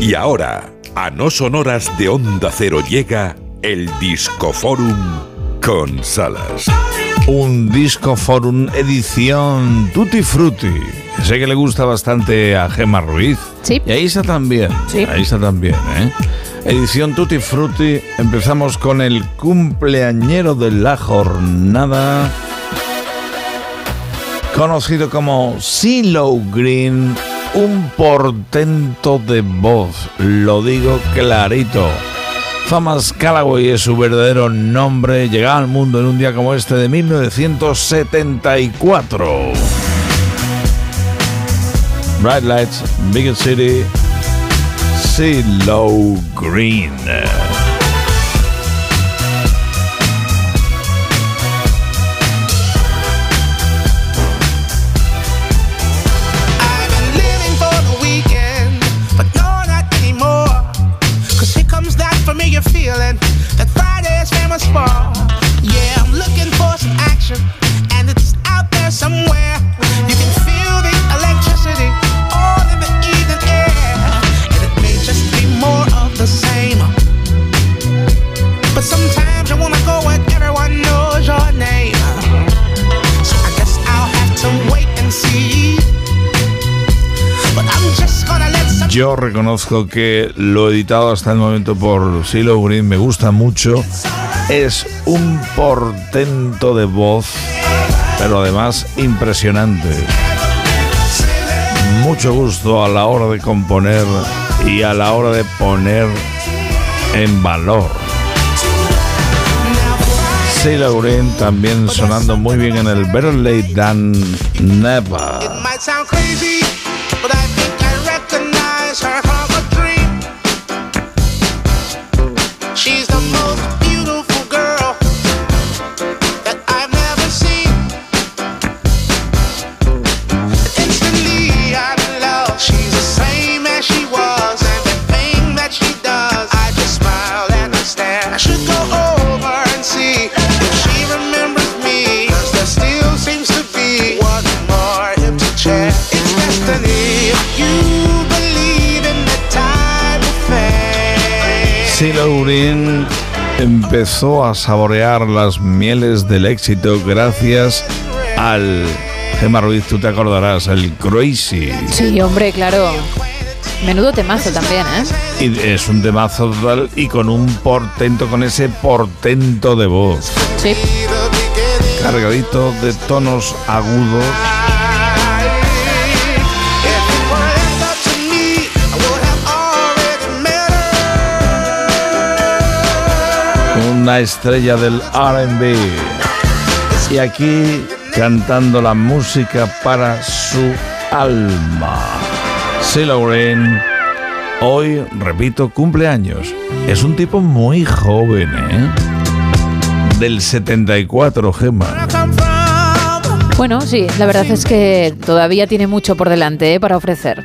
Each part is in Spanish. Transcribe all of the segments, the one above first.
Y ahora, a no sonoras de Onda Cero llega el Discoforum con Salas. Un Discoforum edición Tutti Frutti. Sé que le gusta bastante a Gemma Ruiz. Sí. Y ahí está también. Sí. Ahí está también, ¿eh? Edición Tutti Frutti. Empezamos con el cumpleañero de la jornada. Conocido como CeeLo Green. Un portento de voz. Lo digo clarito. Thomas Callaway es su verdadero nombre. Llegaba al mundo en un día como este de 1974. Bright Lights, Big City, CeeLo Green. Yo reconozco que lo editado hasta el momento por CeeLo Green me gusta mucho. Es un portento de voz, pero además impresionante. Mucho gusto a la hora de componer y a la hora de poner en valor. CeeLo Green también sonando muy bien en el Better Late Than Never. Empezó a saborear las mieles del éxito gracias al Gemma Ruiz, tú te acordarás, el Crazy. Sí, hombre, claro. Menudo temazo también, ¿eh? Y es un temazo total y con un portento, con ese portento de voz, Sí. cargadito de tonos agudos. Una estrella del RB. Y aquí cantando la música para su alma. CeeLo Green, hoy, repito, cumpleaños. Es un tipo muy joven, ¿eh? Del 74, Gemma. Come from, Bueno, sí, la verdad es que todavía tiene mucho por delante ¿eh? para ofrecer.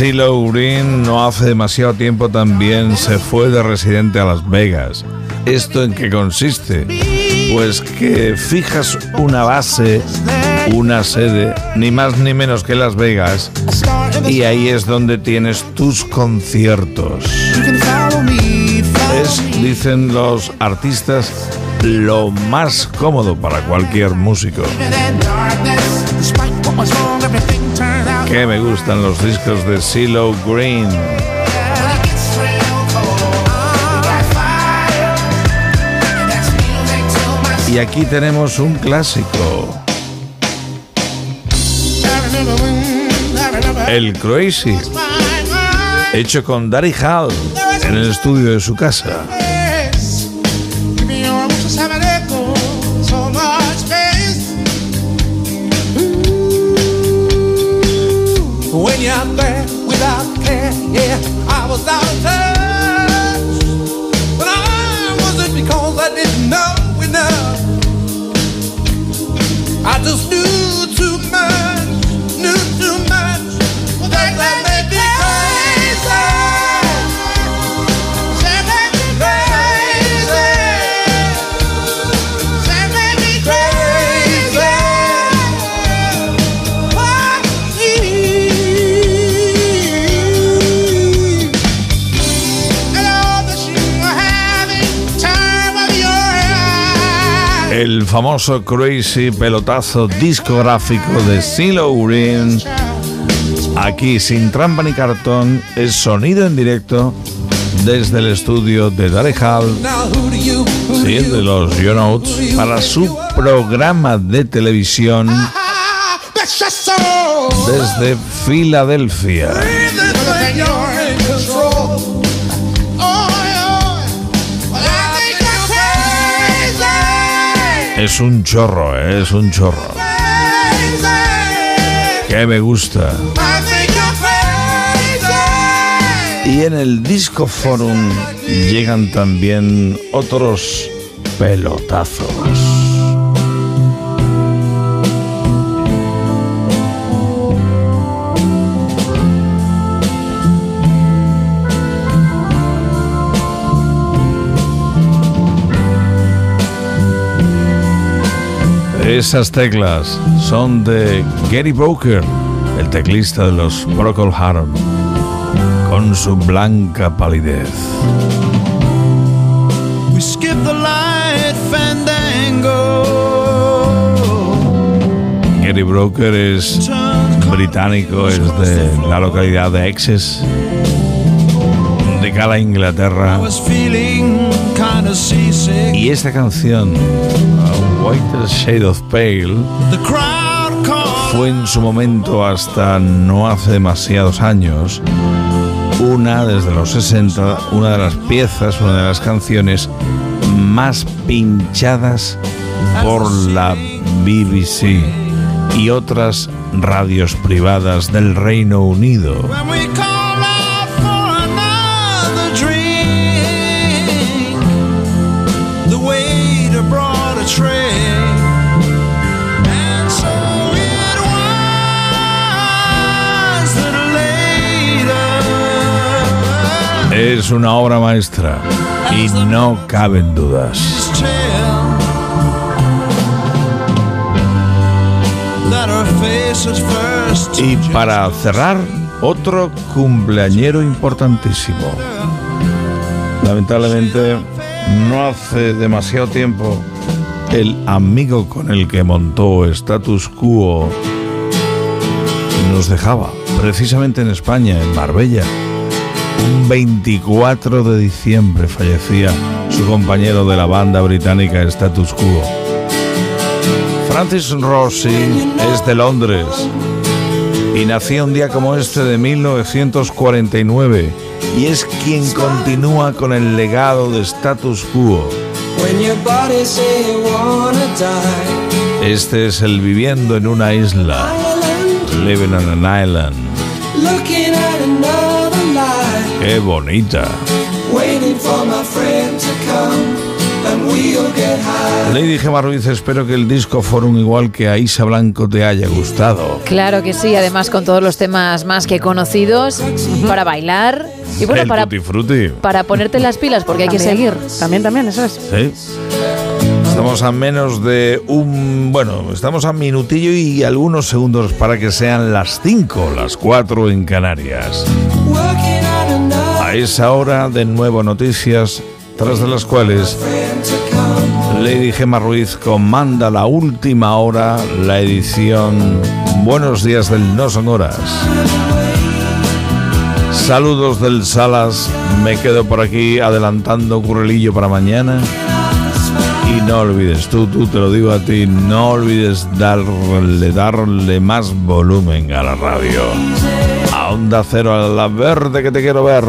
CeeLo Green no hace demasiado tiempo también se fue de residente a Las Vegas. ¿Esto en qué consiste? Pues que fijas una base, una sede, ni más ni menos que Las Vegas, y ahí es donde tienes tus conciertos. Es, dicen los artistas, lo más cómodo para cualquier músico. Que me gustan los discos de CeeLo Green. Y aquí tenemos un clásico, el Crazy, hecho con Daddy Hall en el estudio de su casa. almost famoso crazy pelotazo discográfico de CeeLo Green. Aquí sin trampa ni cartón, es sonido en directo desde el estudio de Daddy Hall, sí, de los You Notes, para su programa de televisión Ah, just so. desde Filadelfia. Es un chorro, ¿eh? es un chorro. Que me gusta. Y en el Disco Forum llegan también otros pelotazos. Esas teclas son de Gary Broker, el teclista de los Procol Harum con su blanca palidez. We skip the light fandango. Gary Broker es británico, es de la localidad de Essex, de Cala, Inglaterra. Y esta canción, Shade of Pale, fue en su momento hasta no hace demasiados años una desde los 60, una de las piezas, una de las canciones más pinchadas por la BBC y otras radios privadas del Reino Unido. Es una obra maestra y no caben dudas. Y para cerrar, otro cumpleañero importantísimo. Lamentablemente, no hace demasiado tiempo, el amigo con el que montó Status Quo nos dejaba, precisamente en España, en Marbella. Un 24 de diciembre fallecía su compañero de la banda británica Status Quo. Francis Rossi es de Londres y nació un día como este de 1949 y es quien continúa con el legado de Status Quo. Este es el viviendo en una isla, living on an island. Get high. Lady Gemma Ruiz, espero que el disco Forum igual que a Isa Blanco te haya gustado. Claro que sí, además con todos los temas más que conocidos para bailar y bueno, el para, para ponerte las pilas porque hay que También, seguir. También, también, eso es. Sí. Estamos a menos de un... Bueno, estamos a minutillo y algunos segundos para que sean las 5, las 4 en Canarias. Esa hora, de nuevo noticias, tras de las cuales. Lady Gemma Ruiz comanda la última hora, la edición Buenos días del No Son Horas. Saludos del Salas, me quedo por aquí adelantando currelillo para mañana. Y no olvides, tú, tú te lo digo a ti, no olvides darle, darle más volumen a la radio. A Onda Cero, a la verde que te quiero ver.